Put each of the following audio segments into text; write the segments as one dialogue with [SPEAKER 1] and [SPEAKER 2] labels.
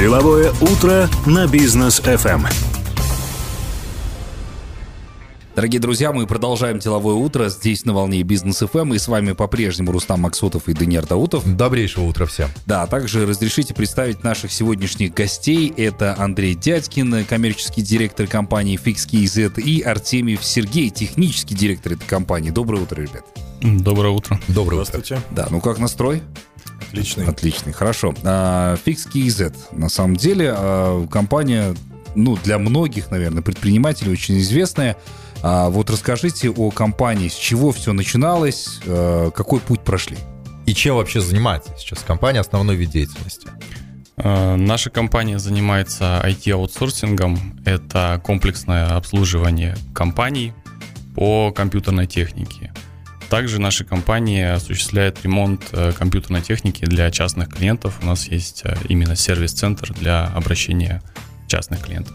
[SPEAKER 1] Деловое утро на бизнес FM.
[SPEAKER 2] Дорогие друзья, мы продолжаем деловое утро здесь на волне бизнес ФМ. И с вами по-прежнему Рустам Максутов и Даниил Даутов.
[SPEAKER 3] Добрейшего утра всем.
[SPEAKER 2] Да, а также разрешите представить наших сегодняшних гостей. Это Андрей Дядькин, коммерческий директор компании FixKZ, и Артемьев Сергей, технический директор этой компании. Доброе утро, ребят.
[SPEAKER 4] Доброе утро.
[SPEAKER 3] Доброе
[SPEAKER 5] Здравствуйте.
[SPEAKER 3] утро.
[SPEAKER 2] Да, ну как настрой?
[SPEAKER 5] Отличный.
[SPEAKER 2] Отличный, хорошо. А, FixKZ. На самом деле а, компания, ну, для многих, наверное, предпринимателей очень известная. А, вот расскажите о компании, с чего все начиналось, а, какой путь прошли.
[SPEAKER 3] И чем вообще занимается сейчас компания, основной вид деятельности?
[SPEAKER 4] Наша компания занимается IT-аутсорсингом. Это комплексное обслуживание компаний по компьютерной технике. Также наша компания осуществляет ремонт э, компьютерной техники для частных клиентов. У нас есть э, именно сервис-центр для обращения частных клиентов.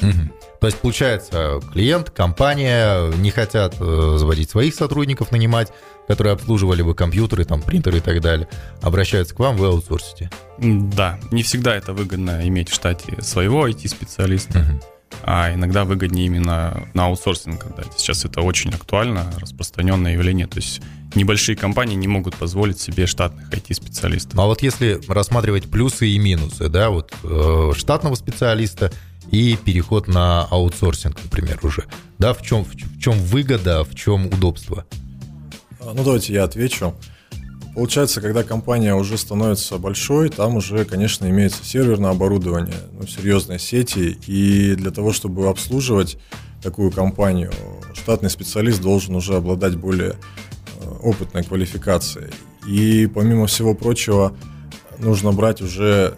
[SPEAKER 3] Мгм. То есть, получается, клиент, компания не хотят э, заводить своих сотрудников, нанимать, которые обслуживали бы компьютеры, там, принтеры и так далее. Обращаются к вам, вы аутсорсите.
[SPEAKER 4] Да, не всегда это выгодно иметь в штате своего IT-специалиста.
[SPEAKER 3] Мгм.
[SPEAKER 4] А иногда выгоднее именно на аутсорсинг отдать. Сейчас это очень актуально, распространенное явление. То есть небольшие компании не могут позволить себе штатных IT-специалистов.
[SPEAKER 3] Ну, а вот если рассматривать плюсы и минусы, да, вот э, штатного специалиста и переход на аутсорсинг, например, уже, да, в чем, в чем выгода, в чем удобство?
[SPEAKER 5] А, Ну, давайте я отвечу. Получается, когда компания уже становится большой, там уже, конечно, имеется серверное оборудование, ну, серьезные сети, и для того, чтобы обслуживать такую компанию, штатный специалист должен уже обладать более э, опытной квалификацией. И помимо всего прочего, нужно брать уже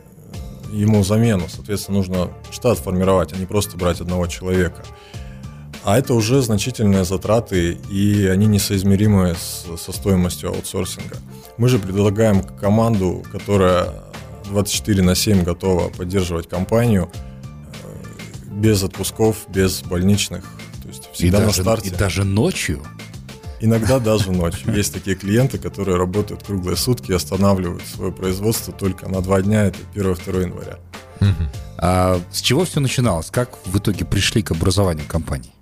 [SPEAKER 5] э, ему замену, соответственно, нужно штат формировать, а не просто брать одного человека. А это уже значительные затраты, и они несоизмеримы с- со стоимостью аутсорсинга. Мы же предлагаем команду, которая 24 на 7 готова поддерживать компанию э, без отпусков, без больничных. То есть всегда
[SPEAKER 2] и,
[SPEAKER 5] на
[SPEAKER 2] даже,
[SPEAKER 5] старте.
[SPEAKER 2] и даже ночью.
[SPEAKER 5] Иногда даже ночью. Есть такие клиенты, которые работают круглые сутки и останавливают свое производство только на два дня, это 1-2 января.
[SPEAKER 2] А с чего все начиналось? Как в итоге пришли к образованию компании?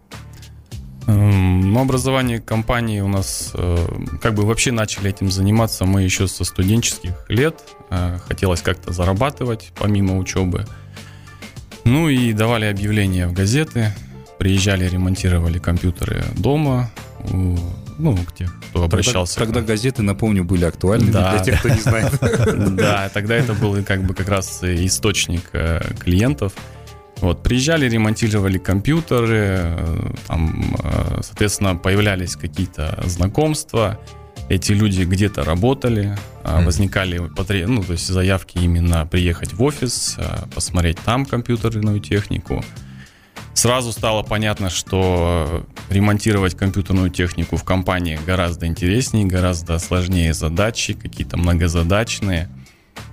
[SPEAKER 4] Эм, образование компании у нас, э, как бы вообще начали этим заниматься мы еще со студенческих лет. Э, Хотелось как-то зарабатывать помимо учебы. Ну и давали объявления в газеты. Приезжали, ремонтировали компьютеры дома. Ну, к тех, кто обращался.
[SPEAKER 2] Тогда, тогда газеты, напомню, были актуальны
[SPEAKER 4] Да.
[SPEAKER 2] для тех, кто не знает.
[SPEAKER 4] Да, тогда это был как бы как раз источник э, клиентов. Вот, приезжали, ремонтировали компьютеры, э, там, э, соответственно, появлялись какие-то знакомства, эти люди где-то работали,
[SPEAKER 3] Мгм.
[SPEAKER 4] возникали ну, то есть заявки именно приехать в офис, а, посмотреть там компьютерную технику. Сразу стало понятно, что ремонтировать компьютерную технику в компании гораздо интереснее, гораздо сложнее задачи, какие-то многозадачные.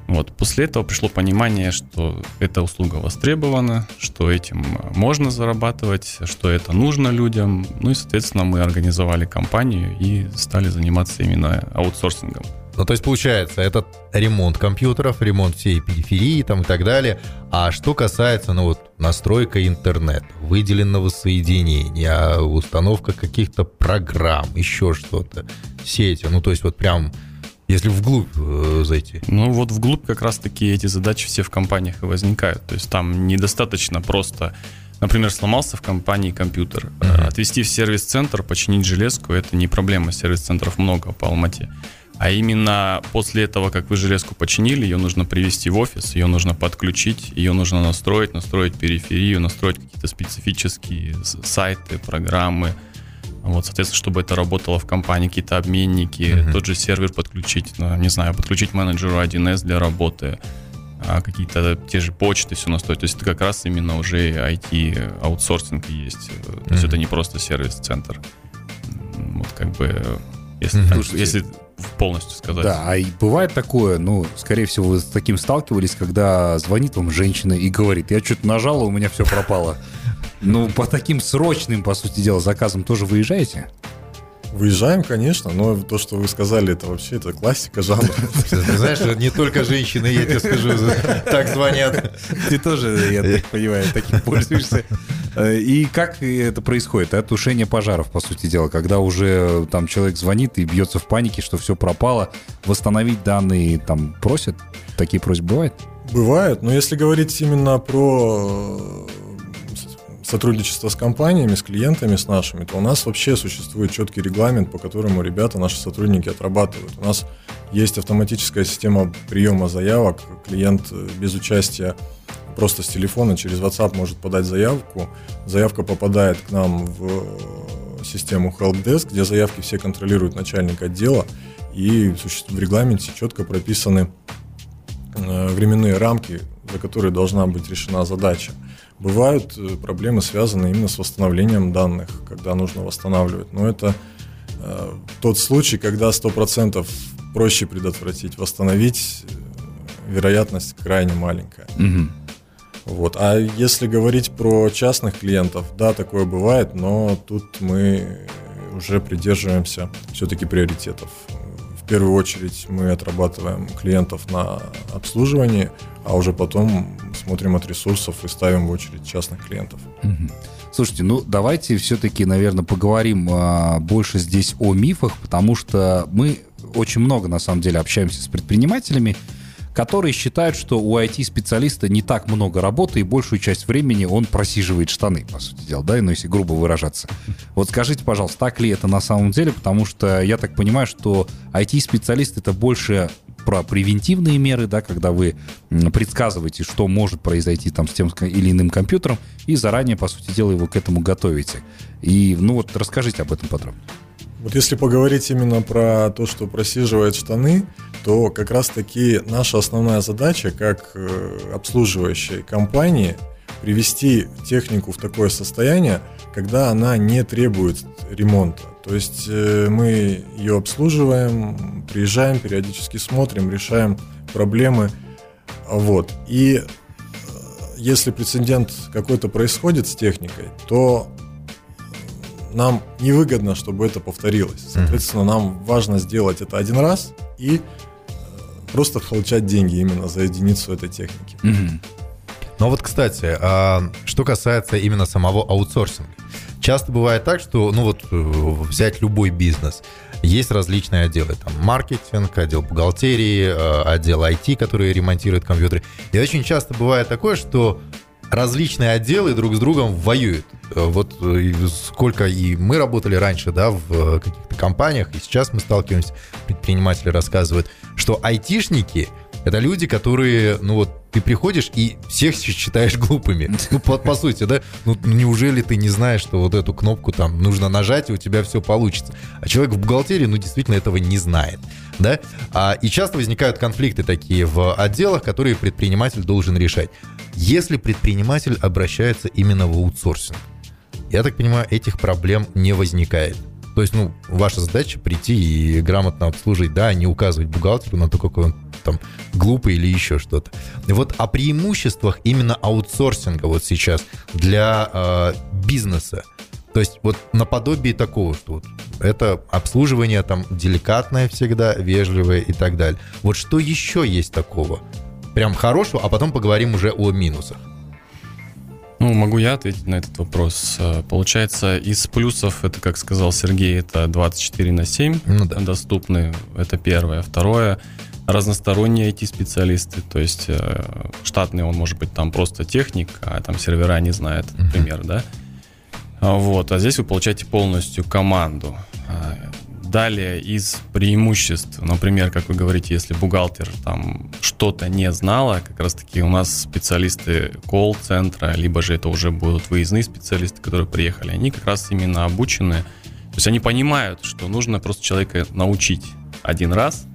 [SPEAKER 4] Вот. После этого пришло понимание, что эта услуга востребована, что этим можно зарабатывать, что это нужно людям. Ну и, соответственно, мы организовали компанию и стали заниматься именно аутсорсингом.
[SPEAKER 3] Ну, то есть, получается, это ремонт компьютеров, ремонт всей периферии там и так далее. А что касается, ну, вот, настройка интернета, выделенного соединения, установка каких-то программ, еще что-то, сети, ну, то есть, вот прям, если вглубь э, зайти.
[SPEAKER 4] Ну вот вглубь как раз-таки эти задачи все в компаниях и возникают. То есть там недостаточно просто, например, сломался в компании компьютер.
[SPEAKER 3] Мгм.
[SPEAKER 4] Отвезти в сервис-центр, починить железку, это не проблема. Сервис-центров много по Алмате. А именно после этого, как вы железку починили, ее нужно привести в офис, ее нужно подключить, ее нужно настроить, настроить периферию, настроить какие-то специфические сайты, программы. Вот, соответственно, чтобы это работало в компании, какие-то обменники,
[SPEAKER 3] Мгм.
[SPEAKER 4] тот же сервер подключить, ну, не знаю, подключить менеджеру 1С для работы, а, какие-то те же почты, все настроить. То есть это как раз именно уже IT-аутсорсинг есть. То есть
[SPEAKER 3] Мгм.
[SPEAKER 4] это не просто сервис-центр. Вот как бы, если,
[SPEAKER 3] Мгм.
[SPEAKER 4] так- если полностью сказать.
[SPEAKER 2] Да, а и бывает такое, ну, скорее всего, вы с таким сталкивались, когда звонит вам женщина и говорит, я что-то нажала, у меня все пропало. Ну, по таким срочным, по сути дела, заказам тоже выезжаете?
[SPEAKER 5] Выезжаем, конечно, но то, что вы сказали, это вообще это классика жанра.
[SPEAKER 3] Ты знаешь, не только женщины, я тебе скажу, так звонят.
[SPEAKER 2] Ты тоже, я так понимаю, таким пользуешься. Э, и как это происходит? Это тушение пожаров, по сути дела, когда уже там человек звонит и бьется в панике, что все пропало, восстановить данные там просят? Такие просьбы бывают?
[SPEAKER 5] Бывают, но если говорить именно про сотрудничество с компаниями, с клиентами, с нашими, то у нас вообще существует четкий регламент, по которому ребята, наши сотрудники отрабатывают. У нас есть автоматическая система приема заявок. Клиент э, без участия просто с телефона через WhatsApp может подать заявку. Заявка попадает к нам в э, систему Helpdesk, где заявки все контролирует начальник отдела. И в регламенте четко прописаны э, временные рамки, за которые должна быть решена задача. Бывают э, проблемы, связанные именно с восстановлением данных, когда нужно восстанавливать. Но это э, тот случай, когда 100% проще предотвратить. Восстановить э, вероятность крайне маленькая. Угу. Вот. А если говорить про частных клиентов, да, такое бывает, но тут мы уже придерживаемся все-таки приоритетов. Первую очередь мы отрабатываем клиентов на обслуживании, а уже потом смотрим от ресурсов и ставим в очередь частных клиентов.
[SPEAKER 2] Слушайте, ну давайте все-таки, наверное, поговорим а, больше здесь о мифах, потому что мы очень много, на самом деле, общаемся с предпринимателями, которые считают, что у IT-специалиста не так много работы, и большую часть времени он просиживает штаны, по сути дела, да, ну, если грубо выражаться. Вот скажите, пожалуйста, так ли это на самом деле, потому что я так понимаю, что IT-специалист это больше про превентивные меры, да, когда вы предсказываете, что может произойти там с тем или иным компьютером, и заранее, по сути дела, его к этому готовите. И, ну вот, расскажите об этом подробно.
[SPEAKER 5] Вот если поговорить именно про то, что просиживает штаны, то как раз-таки наша основная задача, как э, обслуживающей компании, привести технику в такое состояние, когда она не требует ремонта. То есть э, мы ее обслуживаем, приезжаем, периодически смотрим, решаем проблемы. Вот. И э, если прецедент какой-то происходит с техникой, то нам невыгодно, чтобы это повторилось. Соответственно, нам важно сделать это один раз и э, просто получать деньги именно за единицу этой техники.
[SPEAKER 3] Но вот, кстати, а, что касается именно самого аутсорсинга. Часто бывает так, что, ну вот, э, взять любой бизнес, есть различные отделы, там, маркетинг, отдел бухгалтерии, э, отдел IT, который ремонтирует компьютеры. И очень часто бывает такое, что различные отделы друг с другом воюют. Э, вот сколько и мы работали раньше, да, в каких-то компаниях, и сейчас мы сталкиваемся, предприниматели рассказывают, что айтишники — это люди, которые, ну вот, ты приходишь и всех считаешь глупыми. Ну, по, по сути, да? Ну, неужели ты не знаешь, что вот эту кнопку там нужно нажать, и у тебя все получится? А человек в бухгалтерии, ну, действительно этого не знает, да? А, и часто возникают конфликты такие в отделах, которые предприниматель должен решать. Если предприниматель обращается именно в аутсорсинг, я так понимаю, этих проблем не возникает. То есть, ну, ваша задача прийти и грамотно обслужить, да, не указывать бухгалтеру на то, какой он там глупый или еще что-то. Вот о преимуществах именно аутсорсинга вот сейчас для э, бизнеса. То есть вот наподобие такого, что вот это обслуживание там деликатное всегда, вежливое и так далее. Вот что еще есть такого? Прям хорошего, а потом поговорим уже о минусах.
[SPEAKER 4] Ну, могу я ответить на этот вопрос. Э, получается, из плюсов, это, как сказал Сергей, это 24 на 7 ну, да. доступны. Это первое. Второе, разносторонние IT-специалисты. То есть э, штатный он может быть там просто техник, а там сервера не знает, например, uh-huh. да. А вот, а здесь вы получаете полностью команду. А, Далее из преимуществ, например, как вы говорите, если бухгалтер там что-то не знала, как раз таки у нас специалисты колл-центра, либо же это уже будут выездные специалисты, которые приехали, они как раз именно обучены, то есть они понимают, что нужно просто человека научить один раз,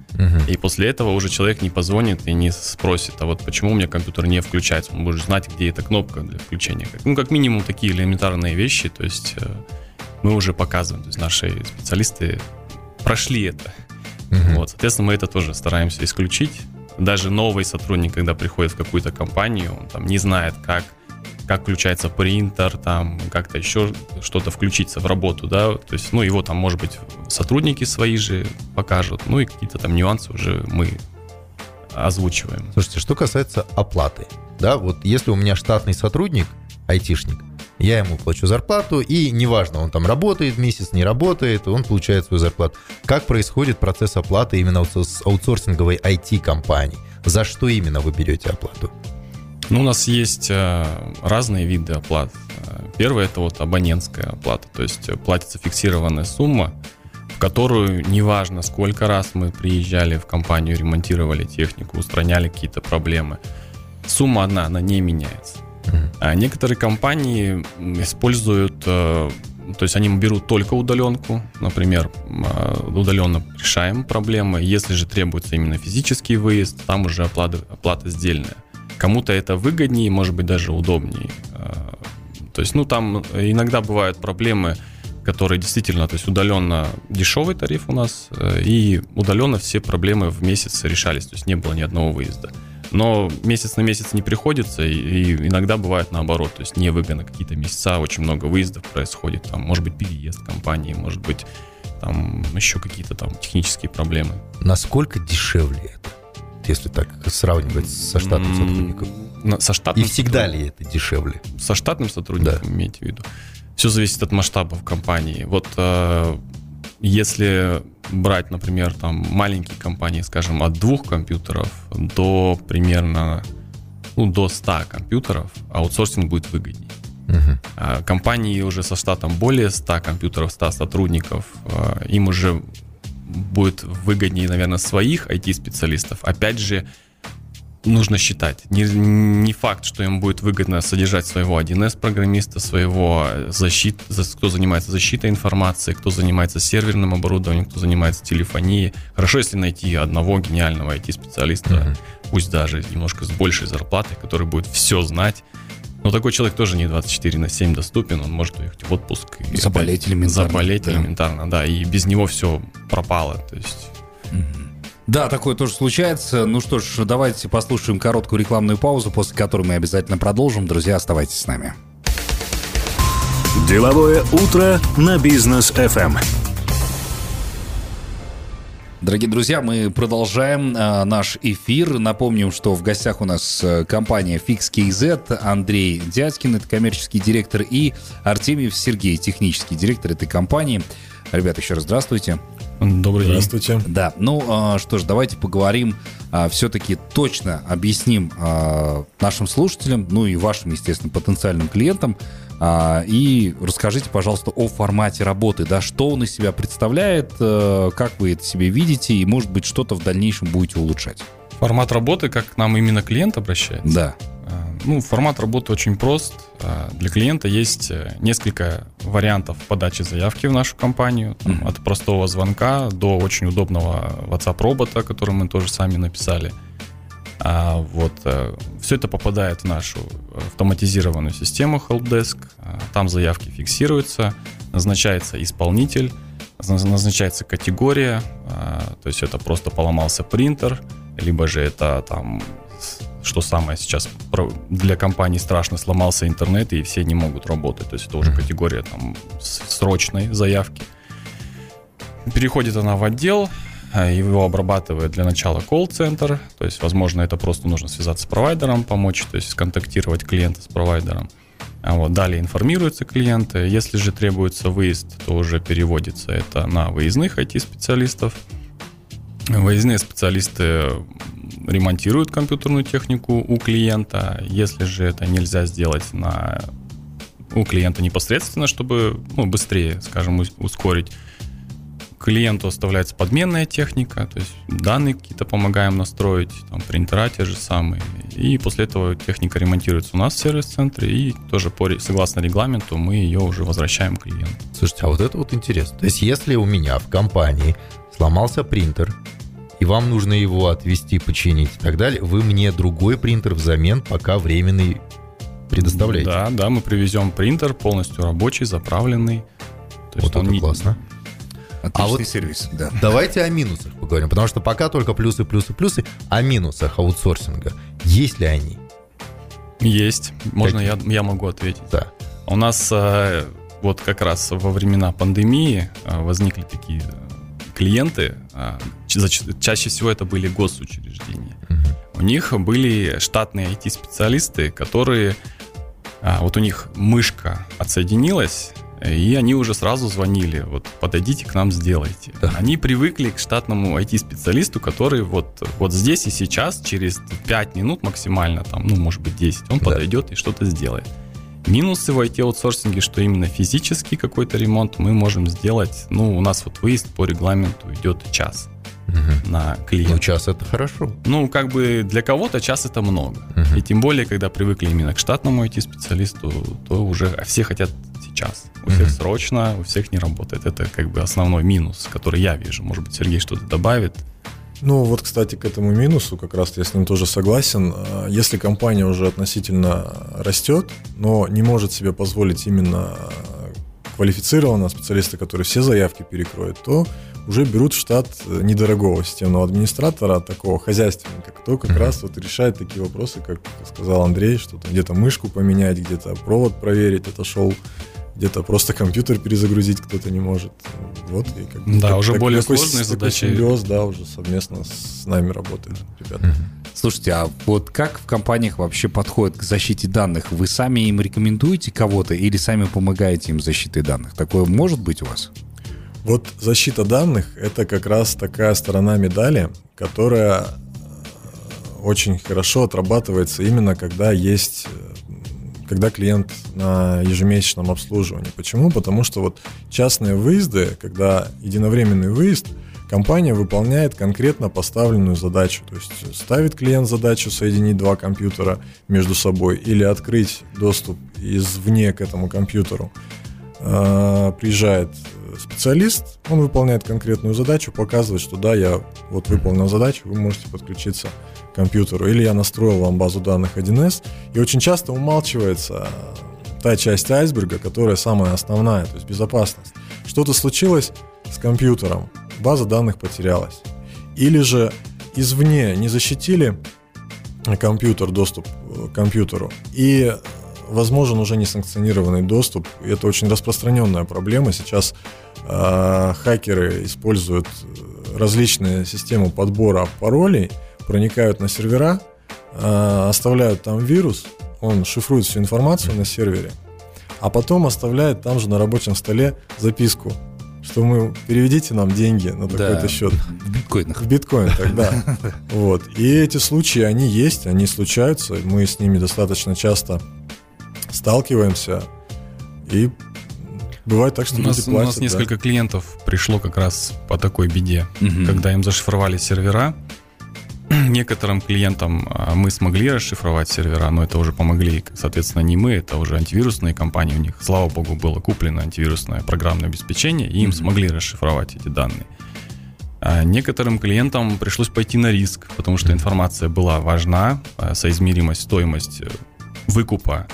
[SPEAKER 4] и после этого уже человек не позвонит и не спросит, а вот почему у меня компьютер не включается. Он будет знать, где эта кнопка для включения. Ну, как минимум, такие элементарные вещи, то есть э, мы уже показываем. То есть наши специалисты прошли это. Угу. Вот, соответственно, мы это тоже стараемся исключить. Даже новый сотрудник, когда приходит в какую-то компанию, он там не знает, как как включается принтер, там как-то еще что-то включиться в работу, да, то есть, ну, его там, может быть, сотрудники свои же покажут, ну, и какие-то там нюансы уже мы озвучиваем.
[SPEAKER 3] Слушайте, что касается оплаты, да, вот если у меня штатный сотрудник, айтишник, я ему плачу зарплату, и неважно, он там работает месяц, не работает, он получает свою зарплату. Как происходит процесс оплаты именно с аутсорсинговой IT-компании? За что именно вы берете оплату?
[SPEAKER 4] Ну, у нас есть э, разные виды оплат. Э, первое это вот абонентская оплата, то есть платится фиксированная сумма, в которую неважно, сколько раз мы приезжали в компанию, ремонтировали технику, устраняли какие-то проблемы, сумма одна, она не меняется. А некоторые компании используют, э, то есть они берут только удаленку, например, э, удаленно решаем проблемы. Если же требуется именно физический выезд, там уже оплата, оплата сдельная. Кому-то это выгоднее, может быть, даже удобнее. Э, то есть, ну, там иногда бывают проблемы, которые действительно, то есть удаленно дешевый тариф у нас, и удаленно все проблемы в месяц решались, то есть не было ни одного выезда. Но месяц на месяц не приходится, и иногда бывает наоборот, то есть невыгодно какие-то месяца, очень много выездов происходит, там, может быть, переезд компании, может быть, там еще какие-то там технические проблемы.
[SPEAKER 3] Насколько дешевле это, если так сравнивать со штатным сотрудником?
[SPEAKER 4] Со штатным
[SPEAKER 3] И всегда ли это дешевле?
[SPEAKER 4] Со штатным сотрудником, да. имеете в виду? Все зависит от масштабов компании. Вот э, если брать, например, там маленькие компании, скажем, от двух компьютеров до примерно ну, до 100 компьютеров, аутсорсинг будет выгоднее. А компании уже со штатом более 100 компьютеров, 100 сотрудников, а, им уже будет выгоднее, наверное, своих IT-специалистов. Опять же, нужно считать. Не, не факт, что им будет выгодно содержать своего 1С-программиста, своего защит, кто занимается защитой информации, кто занимается серверным оборудованием, кто занимается телефонией. Хорошо, если найти одного гениального IT-специалиста, mm-hmm. пусть даже немножко с большей зарплатой, который будет все знать. Но такой человек тоже не 24 на 7 доступен, он может уехать в отпуск.
[SPEAKER 2] И заболеть элементарно.
[SPEAKER 4] Заболеть да. элементарно, да, и без него все пропало. То есть...
[SPEAKER 2] Да, такое тоже случается. Ну что ж, давайте послушаем короткую рекламную паузу, после которой мы обязательно продолжим. Друзья, оставайтесь с нами.
[SPEAKER 1] Деловое утро на бизнес FM.
[SPEAKER 2] Дорогие друзья, мы продолжаем э, наш эфир. Напомним, что в гостях у нас э, компания FixKZ, Андрей Дядькин, это коммерческий директор, и Артемьев Сергей, технический директор этой компании. Ребята, еще раз здравствуйте.
[SPEAKER 4] Добрый день.
[SPEAKER 2] Здравствуйте. Да, ну а, что ж, давайте поговорим, а, все-таки точно объясним нашим слушателям, ну и вашим, естественно, потенциальным клиентам, и расскажите, пожалуйста, о формате работы, да, что он из себя представляет, как вы это себе видите, и, может быть, что-то в дальнейшем будете улучшать.
[SPEAKER 4] Формат работы, как к нам именно клиент обращается?
[SPEAKER 2] Да.
[SPEAKER 4] Ну, формат работы очень прост. А, для клиента есть э, несколько вариантов подачи заявки в нашу компанию. Там, mm-hmm. От простого звонка до очень удобного WhatsApp-робота, который мы тоже сами написали. А, вот, э, все это попадает в нашу автоматизированную систему Helpdesk. А, там заявки фиксируются, назначается исполнитель, назначается категория, то есть это просто поломался принтер, либо же это там что самое сейчас для компании страшно, сломался интернет, и все не могут работать. То есть это уже категория там срочной заявки. Переходит она в отдел, а, его обрабатывает для начала колл-центр, то есть, возможно, это просто нужно связаться с провайдером, помочь, то есть сконтактировать клиента с провайдером. А вот далее информируются клиенты. Если же требуется выезд, то уже переводится это на выездных IT-специалистов. Выездные специалисты ремонтируют компьютерную технику у клиента. Если же это нельзя сделать на у клиента непосредственно, чтобы ну, быстрее, скажем, ускорить, клиенту оставляется подменная техника, то есть данные какие-то помогаем настроить, там принтера те же самые. И после этого техника ремонтируется у нас в сервис-центре, и тоже по, согласно регламенту мы ее уже возвращаем клиенту.
[SPEAKER 3] Слушайте, а вот это вот интересно. То есть если у меня в компании сломался принтер, и вам нужно его отвести, починить и так далее, вы мне другой принтер взамен пока временный предоставляете.
[SPEAKER 4] Да, да, мы привезем принтер полностью рабочий, заправленный.
[SPEAKER 3] То вот это не... классно.
[SPEAKER 2] Отличный а вот сервис, да.
[SPEAKER 3] Давайте о минусах поговорим, потому что пока только плюсы, плюсы, плюсы. О минусах аутсорсинга. Есть ли они?
[SPEAKER 4] Есть. Можно я, я могу ответить?
[SPEAKER 3] Да.
[SPEAKER 4] У нас э, вот как раз во времена пандемии э, возникли такие клиенты. э, ча- Чаще всего это были госучреждения. У них были штатные IT-специалисты, которые... Вот у них мышка отсоединилась, и они уже сразу звонили, вот подойдите к нам, сделайте.
[SPEAKER 3] Да.
[SPEAKER 4] Они привыкли к штатному IT-специалисту, который вот, вот здесь и сейчас, через 5 минут максимально, там, ну, может быть, 10, он
[SPEAKER 3] Да.
[SPEAKER 4] подойдет и что-то сделает. Минусы в IT-аутсорсинге, что именно физический какой-то ремонт мы можем сделать, ну, у нас вот выезд по регламенту идет час
[SPEAKER 3] Мгм.
[SPEAKER 4] на клиента.
[SPEAKER 3] Ну, час это хорошо.
[SPEAKER 4] Ну, как бы для кого-то час это много.
[SPEAKER 3] Мгм.
[SPEAKER 4] И тем более, когда привыкли именно к штатному IT-специалисту, то уже все хотят сейчас. У всех
[SPEAKER 3] Мгм.
[SPEAKER 4] срочно, у всех не работает. Это как бы основной минус, который я вижу. Может быть, Сергей что-то добавит.
[SPEAKER 5] Ну вот, кстати, к этому минусу, как раз я с ним тоже согласен. А, Если компания уже относительно растет, но не может себе позволить именно а, квалифицированного специалиста, который все заявки перекроет, то уже берут в штат э, недорогого системного администратора, такого хозяйственника, кто как
[SPEAKER 3] Мгм.
[SPEAKER 5] раз вот решает такие вопросы, как сказал Андрей, что где-то мышку поменять, где-то провод проверить, отошел, где-то просто компьютер перезагрузить кто-то не может. Вот, и как бы
[SPEAKER 4] Да,
[SPEAKER 5] так-
[SPEAKER 4] уже
[SPEAKER 5] так-
[SPEAKER 4] более
[SPEAKER 5] такой
[SPEAKER 4] сложные
[SPEAKER 5] с- такой
[SPEAKER 4] задачи.
[SPEAKER 5] симбиоз, да, уже совместно с нами работает, ребята.
[SPEAKER 2] Слушайте, а вот как в компаниях вообще подходят к защите данных? Вы сами им рекомендуете кого-то или сами помогаете им защитой данных? Такое может быть у вас?
[SPEAKER 5] Вот защита данных – это как раз такая сторона медали, которая э, очень хорошо отрабатывается именно когда есть, э, когда клиент на ежемесячном обслуживании. Почему? Потому что вот частные выезды, когда единовременный выезд, компания выполняет конкретно поставленную задачу. То есть ставит клиент задачу соединить два компьютера между собой или открыть доступ извне к этому компьютеру. Э, Приезжает специалист, он выполняет конкретную задачу, показывает, что да, я вот выполнил задачу, вы можете подключиться к компьютеру. Или я настроил вам базу данных 1С. И очень часто умалчивается э, та часть айсберга, которая самая основная, то есть безопасность. Что-то случилось с компьютером, база данных потерялась. Или же извне не защитили компьютер, доступ э, к компьютеру, и возможен уже несанкционированный доступ. Это очень распространенная проблема. Сейчас э, хакеры используют э, различные системы подбора паролей, проникают на сервера, э, оставляют там вирус, он шифрует всю информацию на сервере, а потом оставляет там же на рабочем столе записку, что мы переведите нам деньги на такой-то счет.
[SPEAKER 2] В биткоинах.
[SPEAKER 5] В биткоин тогда. Вот. И эти случаи, они есть, они случаются. Мы с ними достаточно часто сталкиваемся. И бывает так, что
[SPEAKER 4] У нас,
[SPEAKER 5] люди
[SPEAKER 4] у
[SPEAKER 5] платят.
[SPEAKER 4] нас
[SPEAKER 5] да.
[SPEAKER 4] несколько клиентов пришло как раз по такой беде.
[SPEAKER 2] Мгм.
[SPEAKER 4] Когда им зашифровали сервера, некоторым клиентам а, мы смогли расшифровать сервера, но это уже помогли, соответственно, не мы, это уже антивирусные компании. У них, слава богу, было куплено антивирусное программное обеспечение, и им
[SPEAKER 2] Мгм.
[SPEAKER 4] смогли расшифровать эти данные. А некоторым клиентам пришлось пойти на риск, потому что информация была важна, а соизмеримость, стоимость э, выкупа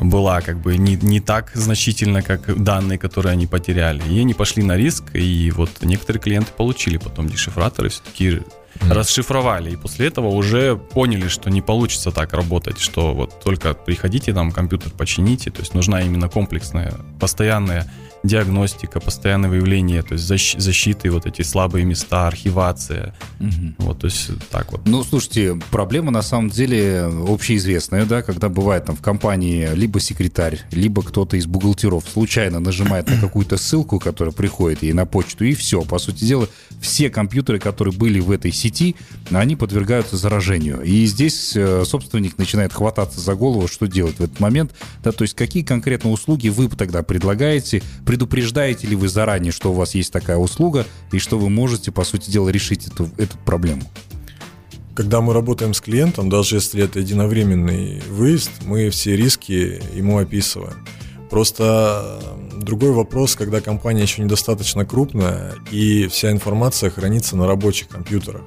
[SPEAKER 4] была как бы не, не так значительна, как данные, которые они потеряли. И они пошли на риск, и вот некоторые клиенты получили потом дешифраторы, все-таки
[SPEAKER 3] Мгм.
[SPEAKER 4] расшифровали. И после этого уже поняли, что не получится так работать, что вот только приходите, там компьютер почините. То есть нужна именно комплексная, постоянная диагностика, постоянное выявление, то есть защ- защиты, вот эти слабые места, архивация.
[SPEAKER 2] Мгм.
[SPEAKER 4] Вот, то есть так вот.
[SPEAKER 2] Ну, слушайте, проблема на самом деле общеизвестная, да, когда бывает там в компании либо секретарь, либо кто-то из бухгалтеров случайно нажимает на какую-то ссылку, которая приходит ей на почту, и все. По сути дела, все компьютеры, которые были в этой сети, они подвергаются заражению. И здесь э, собственник начинает хвататься за голову, что делать в этот момент. Да, то есть какие конкретно услуги вы тогда предлагаете, предупреждаете ли вы заранее, что у вас есть такая услуга, и что вы можете, по сути дела, решить эту, эту проблему?
[SPEAKER 5] Когда мы работаем с клиентом, даже если это единовременный выезд, мы все риски ему описываем. Просто другой вопрос, когда компания еще недостаточно крупная, и вся информация хранится на рабочих компьютерах.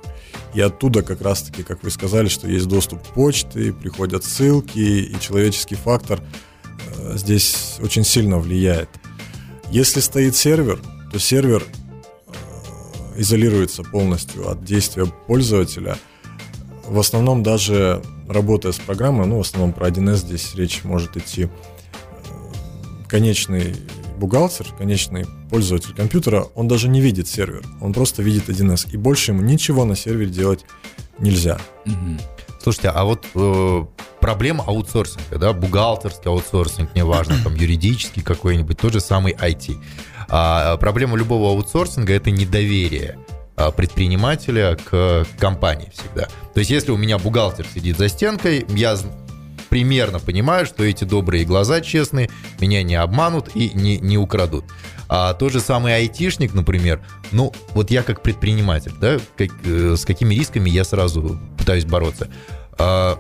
[SPEAKER 5] И оттуда как раз-таки, как вы сказали, что есть доступ к почте, приходят ссылки, и человеческий фактор э, здесь очень сильно влияет. Если стоит сервер, то сервер э, изолируется полностью от действия пользователя. В основном даже работая с программой, ну, в основном про 1С здесь речь может идти, э, конечный бухгалтер, конечный пользователь компьютера, он даже не видит сервер, он просто видит 1С, и больше ему ничего на сервере делать нельзя.
[SPEAKER 3] Слушайте, а вот э, проблема аутсорсинга, да, бухгалтерский аутсорсинг, неважно, там юридический какой-нибудь, тот же самый IT. А, проблема любого аутсорсинга это недоверие а, предпринимателя к компании всегда. То есть, если у меня бухгалтер сидит за стенкой, я примерно понимаю, что эти добрые глаза честные меня не обманут и не, не украдут. А тот же самый айтишник, например, ну, вот я как предприниматель, да, как, э, с какими рисками я сразу пытаюсь бороться. А,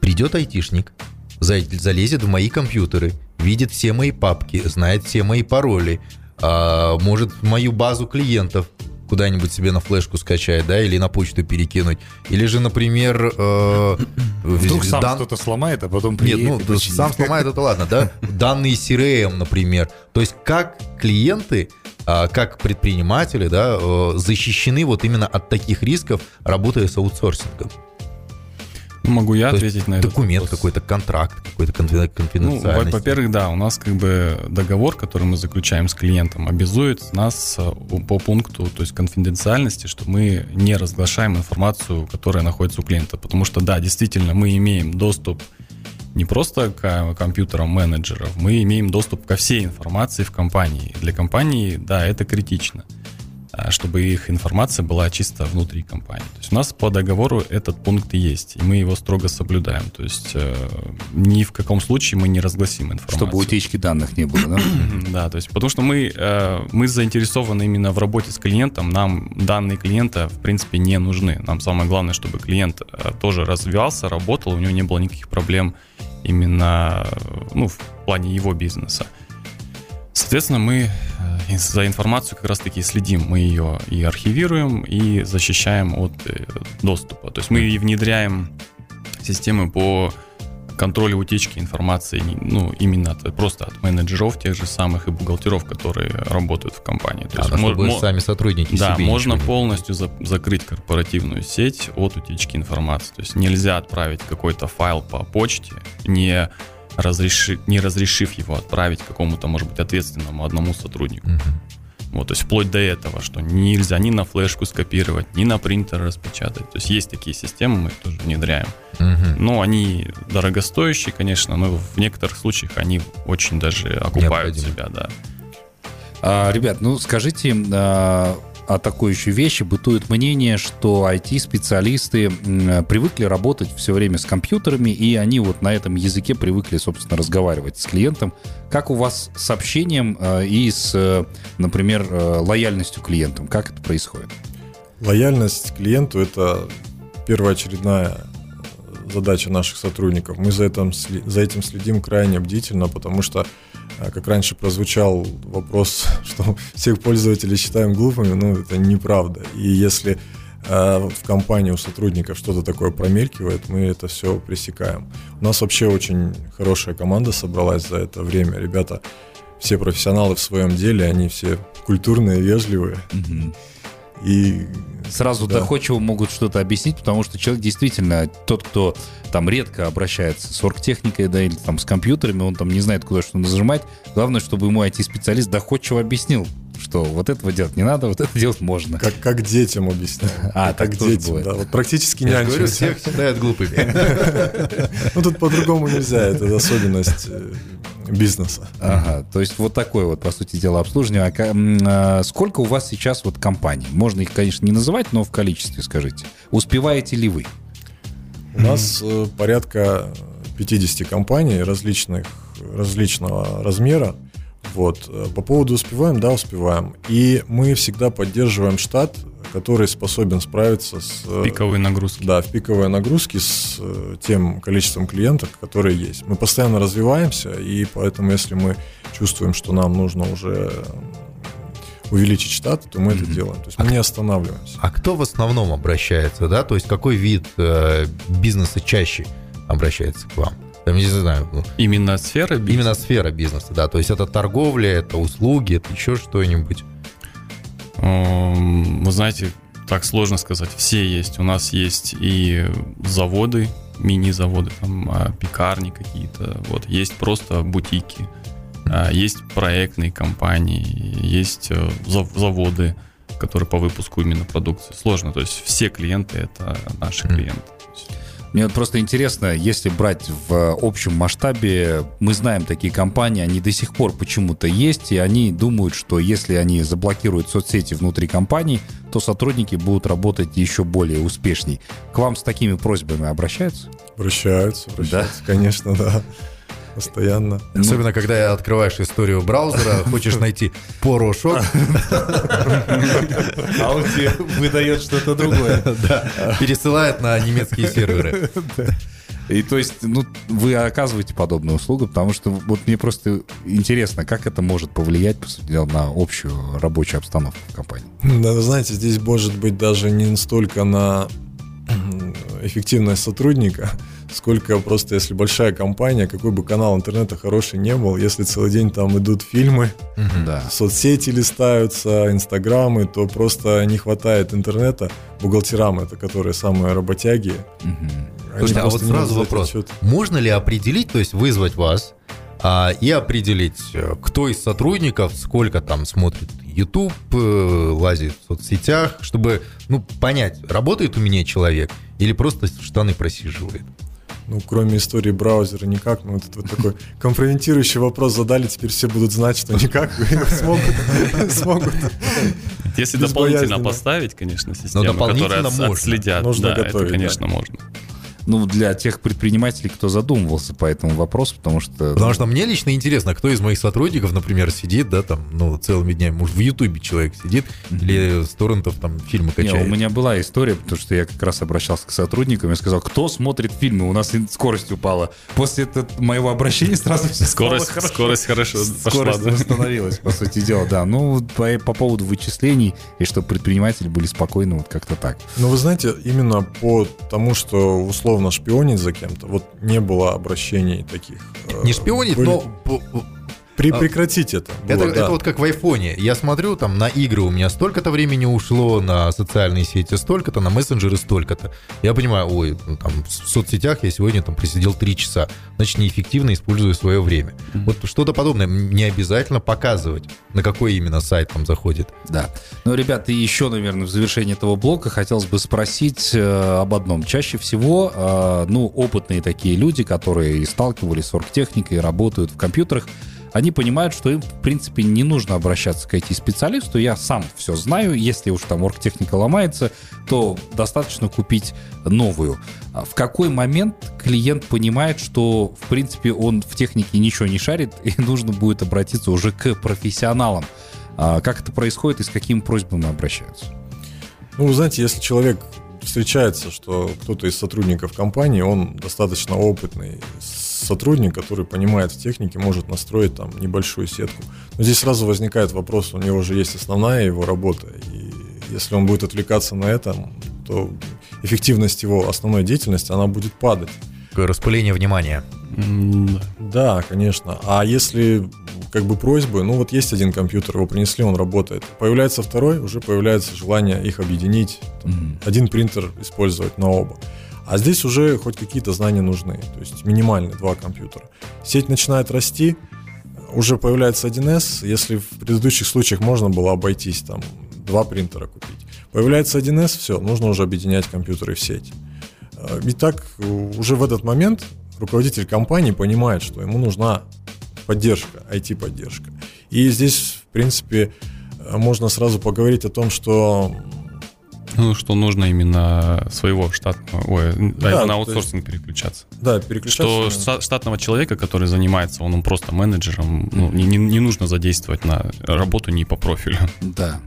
[SPEAKER 3] придет айтишник, залезет в мои компьютеры, видит все мои папки, знает все мои пароли, а, может мою базу клиентов куда-нибудь себе на флешку скачать, да, или на почту перекинуть. Или же, например... Э,
[SPEAKER 2] Вдруг сам дан... кто-то сломает, а потом
[SPEAKER 3] приедет. Нет, ну, сам сломает, это ладно, да? Данные CRM, например. То есть как клиенты а, как предприниматели да, э, защищены вот именно от таких рисков, работая с аутсорсингом?
[SPEAKER 4] Могу я То ответить на
[SPEAKER 3] это. Документ какой-то, контракт какой-то конфиденциальный.
[SPEAKER 4] Ну, во-первых, да, у нас как бы договор, который мы заключаем с клиентом, обязует нас э, по пункту, то есть конфиденциальности, что мы не разглашаем информацию, которая находится у клиента. Потому что, да, действительно, мы имеем доступ не просто к компьютерам менеджеров, мы имеем доступ ко всей информации в компании. Для компании, да, это критично. А, чтобы их информация была чисто внутри компании. То есть у нас по договору этот пункт есть, и мы его строго соблюдаем. То есть э, ни в каком случае мы не разгласим информацию.
[SPEAKER 2] Чтобы утечки данных не было, да?
[SPEAKER 4] Да, то есть потому что мы, э, мы заинтересованы именно в работе с клиентом, нам данные клиента в принципе не нужны. Нам самое главное, чтобы клиент э, тоже развивался, работал, у него не было никаких проблем именно ну, в плане его бизнеса. Соответственно, мы э, за информацию как раз-таки следим. Мы ее и архивируем, и защищаем от э, доступа. То есть мы внедряем системы по контролю утечки информации, ну, именно от, просто от менеджеров тех же самых и бухгалтеров, которые работают в компании.
[SPEAKER 3] То а, есть, чтобы мо- сами сотрудники
[SPEAKER 4] Да,
[SPEAKER 3] себе
[SPEAKER 4] можно полностью за- закрыть корпоративную сеть от утечки информации. То есть нельзя отправить какой-то файл по почте, не разреши, не разрешив его отправить какому-то, может быть, ответственному одному сотруднику. Угу. Вот, то есть вплоть до этого, что нельзя ни на флешку скопировать, ни на принтер распечатать. То есть есть такие системы, мы их тоже внедряем. Угу. Но они дорогостоящие, конечно, но в некоторых случаях они очень даже окупают Необходимо. себя, да.
[SPEAKER 2] А, ребят, ну скажите, а, атакующей вещи бытует мнение, что IT-специалисты привыкли работать все время с компьютерами, и они вот на этом языке привыкли, собственно, разговаривать с клиентом. Как у вас с общением э, и с, э, например, э, лояльностью клиентам? Как это происходит?
[SPEAKER 5] Лояльность клиенту – это первоочередная задача наших сотрудников. Мы за этим, за этим следим крайне бдительно, потому что как раньше прозвучал вопрос, что всех пользователей считаем глупыми, ну, это неправда. И если э, в компании у сотрудников что-то такое промелькивает, мы это все пресекаем. У нас вообще очень хорошая команда собралась за это время. Ребята все профессионалы в своем деле, они все культурные, вежливые.
[SPEAKER 2] Угу. И сразу да. доходчиво могут что-то объяснить, потому что человек действительно, тот, кто там редко обращается с оргтехникой, да, или там с компьютерами, он там не знает, куда что нажимать. Главное, чтобы ему IT-специалист доходчиво объяснил, что вот этого делать не надо, вот это делать можно.
[SPEAKER 5] Как, как детям объяснять.
[SPEAKER 2] А, так
[SPEAKER 5] как детям, да. Вот практически не
[SPEAKER 3] говорю, всех считают глупыми.
[SPEAKER 5] Ну, тут по-другому нельзя, это особенность э, бизнеса.
[SPEAKER 2] Ага, то есть вот такое вот, по сути дела, обслуживание. А, а, сколько у вас сейчас вот компаний? Можно их, конечно, не называть, но в количестве скажите. Успеваете ли вы?
[SPEAKER 5] У нас э, порядка 50 компаний различных, различного размера. Вот. Э, по поводу успеваем, да, успеваем. И мы всегда поддерживаем штат, который способен справиться с...
[SPEAKER 4] Э, пиковой нагрузки.
[SPEAKER 5] Да, в пиковой нагрузке с тем количеством клиентов, которые есть. Мы постоянно развиваемся, и поэтому если мы чувствуем, что нам нужно уже увеличить штат, то мы mm-hmm. это делаем. То есть мы а не останавливаемся.
[SPEAKER 3] А кто в основном обращается, да? То есть какой вид э, бизнеса чаще обращается к вам?
[SPEAKER 4] Там, не знаю. Ну, именно сфера
[SPEAKER 3] бизнеса? Именно сфера бизнеса, да. То есть это торговля, это услуги, это еще что-нибудь?
[SPEAKER 4] Вы знаете, так сложно сказать. Все есть. У нас есть и заводы, мини-заводы, там а, пекарни какие-то, вот, есть просто бутики, а, есть проектные компании, есть э, заводы, которые по выпуску именно продукции. Сложно, то есть все клиенты это наши клиенты.
[SPEAKER 2] Мне вот просто интересно, если брать в общем масштабе, мы знаем такие компании, они до сих пор почему-то есть, и они думают, что если они заблокируют соцсети внутри компании, то сотрудники будут работать еще более успешней. К вам с такими просьбами обращаются?
[SPEAKER 5] Обращаются, обращаются, да? конечно, да постоянно.
[SPEAKER 3] Ну, Особенно, когда открываешь историю браузера, хочешь найти порошок.
[SPEAKER 2] А он тебе выдает что-то другое.
[SPEAKER 3] Да, пересылает на немецкие серверы.
[SPEAKER 2] И то есть, ну, вы оказываете подобную услугу, потому что вот мне просто интересно, как это может повлиять, по сути дела, на общую рабочую обстановку в компании.
[SPEAKER 5] Да, вы знаете, здесь может быть даже не столько на эффективность сотрудника, сколько просто, если большая компания, какой бы канал интернета хороший не был, если целый день там идут фильмы, да. соцсети листаются, инстаграмы, то просто не хватает интернета бухгалтерам, это которые самые работяги.
[SPEAKER 3] Угу. Слушайте, а вот сразу вопрос. Отчет. Можно ли определить, то есть вызвать вас, а, и определить, э, кто из сотрудников сколько там смотрит YouTube, э, лазит в соцсетях, чтобы ну, понять, работает у меня человек или просто штаны просиживает.
[SPEAKER 5] Ну, кроме истории браузера, никак. Ну, вот этот вот такой компрометирующий вопрос задали, теперь все будут знать, что никак смогут.
[SPEAKER 4] смогут. Если дополнительно поставить, конечно, систему, которая отследят, да, это, конечно, можно
[SPEAKER 2] ну, для тех предпринимателей, кто задумывался по этому вопросу, потому что...
[SPEAKER 3] Потому что мне лично интересно, кто из моих сотрудников, например, сидит, да, там, ну, целыми днями, может, в Ютубе человек сидит, или с торрентов там фильмы качает.
[SPEAKER 2] Не, у меня была история, потому что я как раз обращался к сотрудникам и сказал, кто смотрит фильмы, у нас скорость упала. После этого моего обращения сразу все
[SPEAKER 4] скорость, хорошо. Скорость хорошо
[SPEAKER 2] Скорость пошла, да? восстановилась, по сути дела, да. Ну, по, по поводу вычислений, и чтобы предприниматели были спокойны, вот как-то так.
[SPEAKER 5] Ну, вы знаете, именно по тому, что условно условно шпионить за кем-то, вот не было обращений таких.
[SPEAKER 3] Не шпионить, Были... но
[SPEAKER 5] при, а, прекратить это.
[SPEAKER 3] Это, да. это вот как в айфоне. Я смотрю, там на игры у меня столько-то времени ушло, на социальные сети столько-то, на мессенджеры столько-то. Я понимаю, ой, ну, там в соцсетях я сегодня там просидел три часа. Значит, неэффективно использую свое время. Mm-hmm. Вот что-то подобное. Не обязательно показывать, на какой именно сайт там заходит.
[SPEAKER 2] Да. Ну, ребята, еще, наверное, в завершении этого блока хотелось бы спросить э, об одном. Чаще всего, э, ну, опытные такие люди, которые сталкивались с оргтехникой, работают в компьютерах, они понимают, что им, в принципе, не нужно обращаться к IT-специалисту. Я сам все знаю. Если уж там оргтехника ломается, то достаточно купить новую. А в какой момент клиент понимает, что, в принципе, он в технике ничего не шарит, и нужно будет обратиться уже к профессионалам? А как это происходит и с какими просьбами обращаются?
[SPEAKER 5] Ну, вы знаете, если человек встречается, что кто-то из сотрудников компании, он достаточно опытный, сотрудник, который понимает в технике, может настроить там небольшую сетку. Но здесь сразу возникает вопрос, у него же есть основная его работа, и если он будет отвлекаться на это, то эффективность его основной деятельности, она будет падать.
[SPEAKER 3] Распыление внимания.
[SPEAKER 5] Да, конечно. А если как бы просьбы, ну вот есть один компьютер, его принесли, он работает. Появляется второй, уже появляется желание их объединить. Там, mm-hmm. Один принтер использовать на оба. А здесь уже хоть какие-то знания нужны, то есть минимальные два компьютера. Сеть начинает расти, уже появляется 1С, если в предыдущих случаях можно было обойтись, там, два принтера купить. Появляется 1С, все, нужно уже объединять компьютеры в сеть. И так уже в этот момент руководитель компании понимает, что ему нужна поддержка, IT-поддержка. И здесь, в принципе, можно сразу поговорить о том, что
[SPEAKER 4] ну, что нужно именно своего штатного, ой, да, на аутсорсинг есть, переключаться.
[SPEAKER 5] Да, переключаться.
[SPEAKER 4] Что штатного человека, который занимается, он, он просто менеджером, ну, не, не, не нужно задействовать на работу не по профилю.
[SPEAKER 2] Да.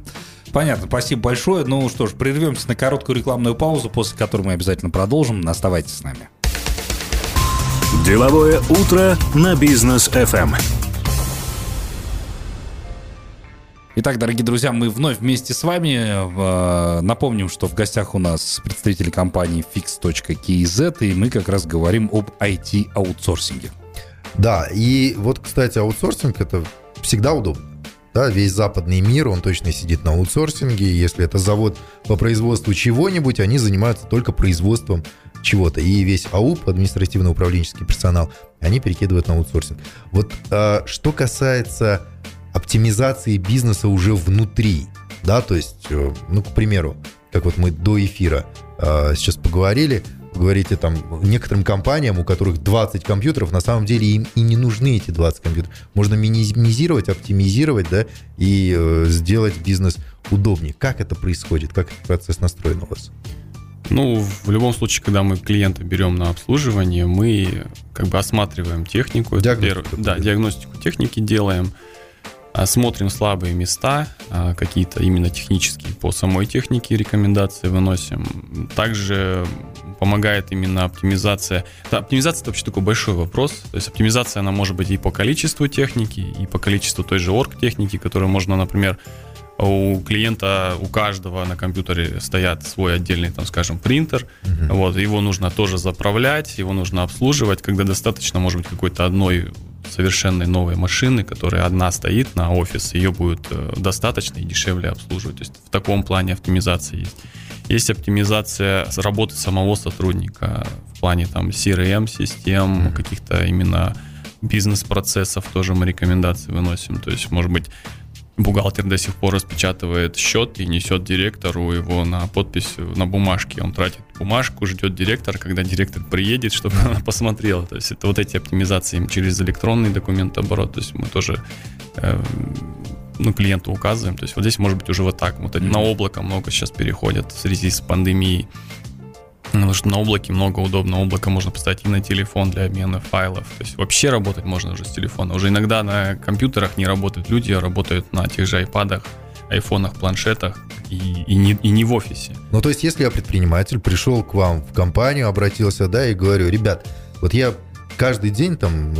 [SPEAKER 2] Понятно, спасибо большое. Ну что ж, прервемся на короткую рекламную паузу, после которой мы обязательно продолжим. Оставайтесь с нами.
[SPEAKER 1] Деловое утро на бизнес FM.
[SPEAKER 2] Итак, дорогие друзья, мы вновь вместе с вами. Э, напомним, что в гостях у нас представители компании fix.kz, и мы как раз говорим об IT-аутсорсинге.
[SPEAKER 3] Да, и вот, кстати, аутсорсинг это всегда удобно. Да, весь западный мир, он точно сидит на аутсорсинге. Если это завод по производству чего-нибудь, они занимаются только производством чего-то. И весь АУП, административно-управленческий персонал, они перекидывают на аутсорсинг. Вот а, что касается оптимизации бизнеса уже внутри, да, то есть, э, ну, к примеру, как вот мы до эфира э, сейчас поговорили, говорите там некоторым компаниям, у которых 20 компьютеров, на самом деле им и не нужны эти 20 компьютеров. Можно минимизировать, оптимизировать, да, и э, сделать бизнес удобнее. Как это происходит? Как этот процесс настроен у вас?
[SPEAKER 4] Ну, в любом случае, когда мы клиента берем на обслуживание, мы как бы осматриваем технику.
[SPEAKER 3] Диагностику.
[SPEAKER 4] Да, диагностику техники делаем. А, смотрим слабые места, а, какие-то именно технические по самой технике рекомендации выносим. Также помогает именно оптимизация. Да, оптимизация это вообще такой большой вопрос. То есть оптимизация она может быть и по количеству техники, и по количеству той же орг техники, которую можно, например, у клиента, у каждого на компьютере стоят свой отдельный, там, скажем, принтер. Uh-huh. Вот, его нужно тоже заправлять, его нужно обслуживать, когда достаточно, может быть, какой-то одной совершенной новой машины, которая одна стоит на офис, ее будет э, достаточно и дешевле обслуживать. То есть в таком плане оптимизация есть. Есть оптимизация работы самого сотрудника в плане там CRM-систем, mm-hmm. каких-то именно бизнес-процессов тоже мы рекомендации выносим. То есть, может быть, бухгалтер до сих пор распечатывает счет и несет директору его на подпись на бумажке. Он тратит бумажку, ждет директора, когда директор приедет, чтобы она посмотрела. То есть это вот эти оптимизации через электронный документооборот. То есть мы тоже э, ну, клиенту указываем. То есть вот здесь может быть уже вот так. Вот mm-hmm. на облако много сейчас переходят в связи с пандемией. Потому что на облаке много удобно. Облако можно поставить и на телефон для обмена файлов. То есть вообще работать можно уже с телефона. Уже иногда на компьютерах не работают люди, а работают на тех же айпадах, айфонах, планшетах и, и, не, и не в офисе.
[SPEAKER 3] Ну, то есть, если я предприниматель, пришел к вам в компанию, обратился, да, и говорю, ребят, вот я каждый день там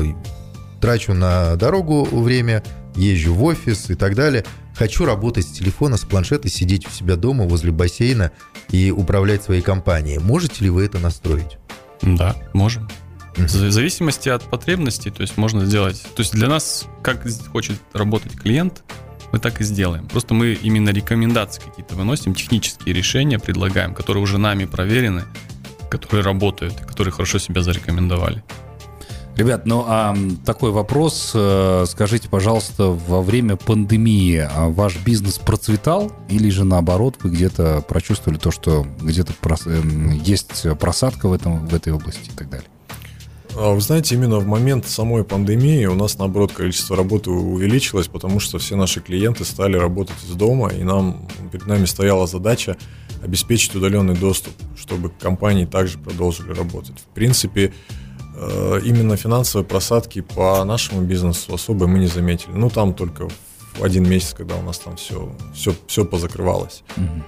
[SPEAKER 3] трачу на дорогу время, езжу в офис и так далее. Хочу работать с телефона, с планшета, сидеть у себя дома возле бассейна и управлять своей компанией. Можете ли вы это настроить?
[SPEAKER 4] Да, можем. В зависимости от потребностей, то есть можно сделать... То есть для нас, как хочет работать клиент, мы так и сделаем. Просто мы именно рекомендации какие-то выносим, технические решения предлагаем, которые уже нами проверены, которые работают, которые хорошо себя зарекомендовали.
[SPEAKER 2] Ребят, ну а такой вопрос. Э, скажите, пожалуйста, во время пандемии а ваш бизнес процветал или же наоборот вы где-то прочувствовали то, что где-то эм, есть просадка в, этом, в этой области и так далее?
[SPEAKER 5] А вы знаете, именно в момент самой пандемии у нас, наоборот, количество работы увеличилось, потому что все наши клиенты стали работать из дома, и нам, перед нами стояла задача обеспечить удаленный доступ, чтобы компании также продолжили работать. В принципе, Э, именно финансовой просадки по нашему бизнесу особо мы не заметили. Ну, там только в один месяц, когда у нас там все, все, все позакрывалось. Угу.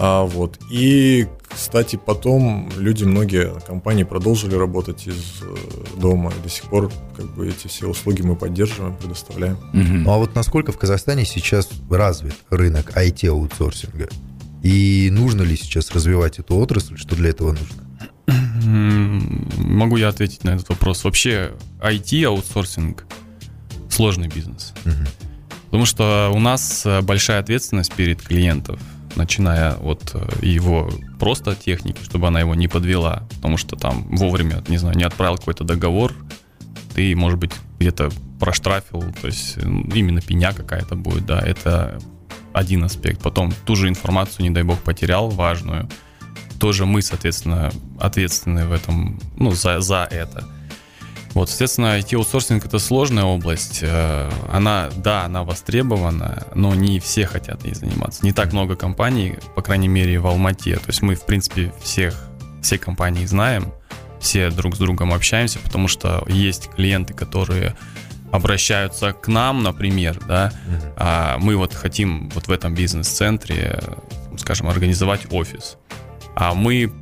[SPEAKER 5] А, вот. И, кстати, потом люди, многие компании продолжили работать из э, дома. И до сих пор как бы эти все услуги мы поддерживаем, предоставляем.
[SPEAKER 3] Угу. Ну а вот насколько в Казахстане сейчас развит рынок IT-аутсорсинга? И нужно ли сейчас развивать эту отрасль? Что для этого нужно?
[SPEAKER 4] Могу я ответить на этот вопрос. Вообще, IT-аутсорсинг сложный бизнес. Угу. Потому что у нас э, большая ответственность перед клиентом, начиная от э, его просто техники, чтобы она его не подвела. Потому что там вовремя, не знаю, не отправил какой-то договор, ты, может быть, где-то проштрафил, то есть именно пеня какая-то будет, да, это один аспект. Потом ту же информацию, не дай бог, потерял важную – тоже мы, соответственно, ответственны в этом, ну, за, за это. Вот, соответственно, IT-аутсорсинг это сложная область. Э, она, да, она востребована, но не все хотят ей заниматься. Не так много компаний, по крайней мере, в Алмате. То есть мы, в принципе, всех, все компании знаем, все друг с другом общаемся, потому что есть клиенты, которые обращаются к нам, например, да, а мы вот хотим вот в этом бизнес-центре, скажем, организовать офис. А мы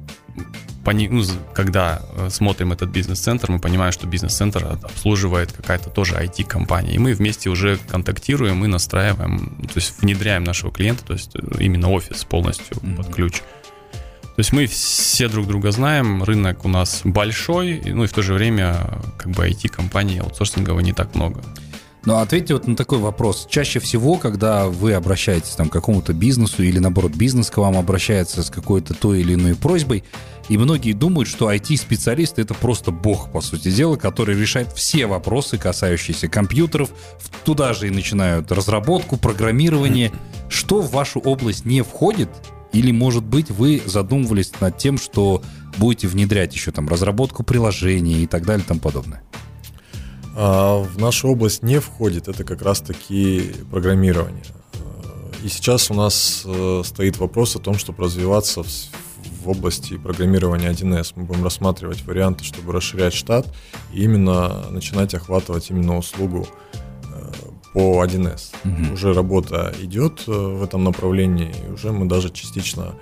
[SPEAKER 4] ну, когда э, смотрим этот бизнес-центр, мы понимаем, что бизнес-центр обслуживает какая-то тоже IT-компания. И мы вместе уже контактируем и настраиваем, то есть внедряем нашего клиента, то есть э, именно офис полностью mm-hmm. под ключ. То есть мы все друг друга знаем, рынок у нас большой, ну и в то же время как бы IT-компаний аутсорсинговой не так много.
[SPEAKER 2] Ну, ответьте вот на такой вопрос. Чаще всего, когда вы обращаетесь там, к какому-то бизнесу или, наоборот, бизнес к вам обращается с какой-то той или иной просьбой, и многие думают, что IT-специалист — это просто бог, по сути дела, который решает все вопросы, касающиеся компьютеров. Туда же и начинают разработку, программирование. Что в вашу область не входит, или, может быть, вы задумывались над тем, что будете внедрять еще там разработку приложений и так далее и тому подобное?
[SPEAKER 5] А в нашу область не входит это как раз-таки программирование. И сейчас у нас э, стоит вопрос о том, чтобы развиваться в, в области программирования 1С. Мы будем рассматривать варианты, чтобы расширять штат и именно начинать охватывать именно услугу э, по 1С. Угу. Уже работа идет э, в этом направлении, и уже мы даже частично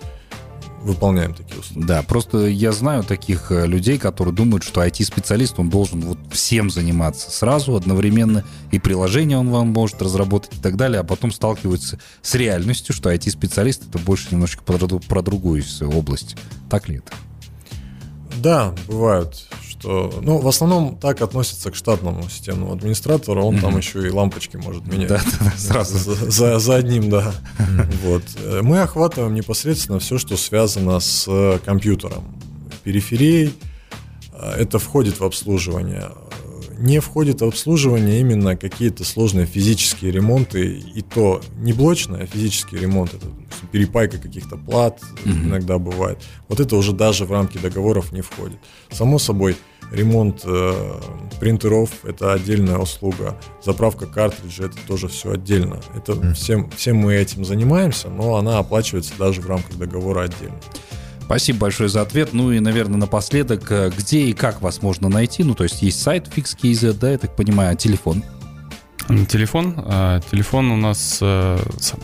[SPEAKER 5] выполняем такие услуги.
[SPEAKER 2] Да, просто я знаю таких э, людей, которые думают, что IT-специалист, он должен вот всем заниматься сразу, одновременно, и приложение он вам может разработать и так далее, а потом сталкиваются с реальностью, что IT-специалист это больше немножечко про, про другую область. Так ли это?
[SPEAKER 5] Да, бывают ну, в основном так относятся к штатному системному администратору, он там еще и лампочки может менять. Да, сразу. За, одним, да. Вот. Мы охватываем непосредственно все, что связано с компьютером. Периферей, это входит в обслуживание. Не входит в обслуживание именно какие-то сложные физические ремонты, и то не блочные, а физический ремонт. Это перепайка каких-то плат mm-hmm. иногда бывает. Вот это уже даже в рамки договоров не входит. Само собой, ремонт э, принтеров – это отдельная услуга, заправка картриджа – это тоже все отдельно. Это mm. всем, всем мы этим занимаемся, но она оплачивается даже в рамках договора отдельно.
[SPEAKER 2] Спасибо большое за ответ. Ну и, наверное, напоследок, э, где и как вас можно найти? Ну, то есть есть сайт FixKZ, да, я так понимаю, телефон?
[SPEAKER 4] Телефон? А, телефон у нас... А, сам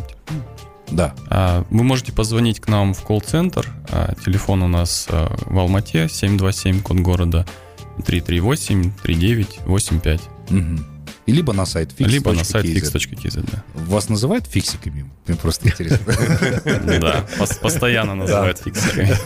[SPEAKER 2] Да.
[SPEAKER 4] А, вы можете позвонить к нам в колл-центр. А, телефон у нас а, в Алмате, 727, код города 338-3985.
[SPEAKER 2] Угу. И либо на сайт
[SPEAKER 4] fix. Либо на сайт fix.kz, да.
[SPEAKER 2] Вас называют фиксиками? Мне просто интересно.
[SPEAKER 4] Да, постоянно называют фиксиками.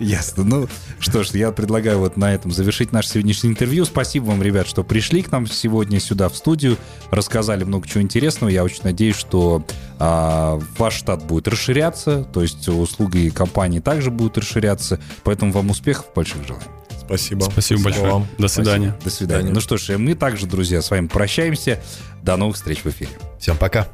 [SPEAKER 2] Ясно. Ну что ж, я предлагаю вот на этом завершить наше сегодняшнее интервью. Спасибо вам, ребят, что пришли к нам сегодня сюда в студию, рассказали много чего интересного. Я очень надеюсь, что а, ваш штат будет расширяться, то есть услуги компании также будут расширяться. Поэтому вам успехов, больших желаний.
[SPEAKER 5] Спасибо.
[SPEAKER 4] Спасибо большое. Вам. До свидания.
[SPEAKER 2] Спасибо. До свидания. Ну что ж, мы также, друзья, с вами прощаемся. До новых встреч в эфире.
[SPEAKER 3] Всем пока.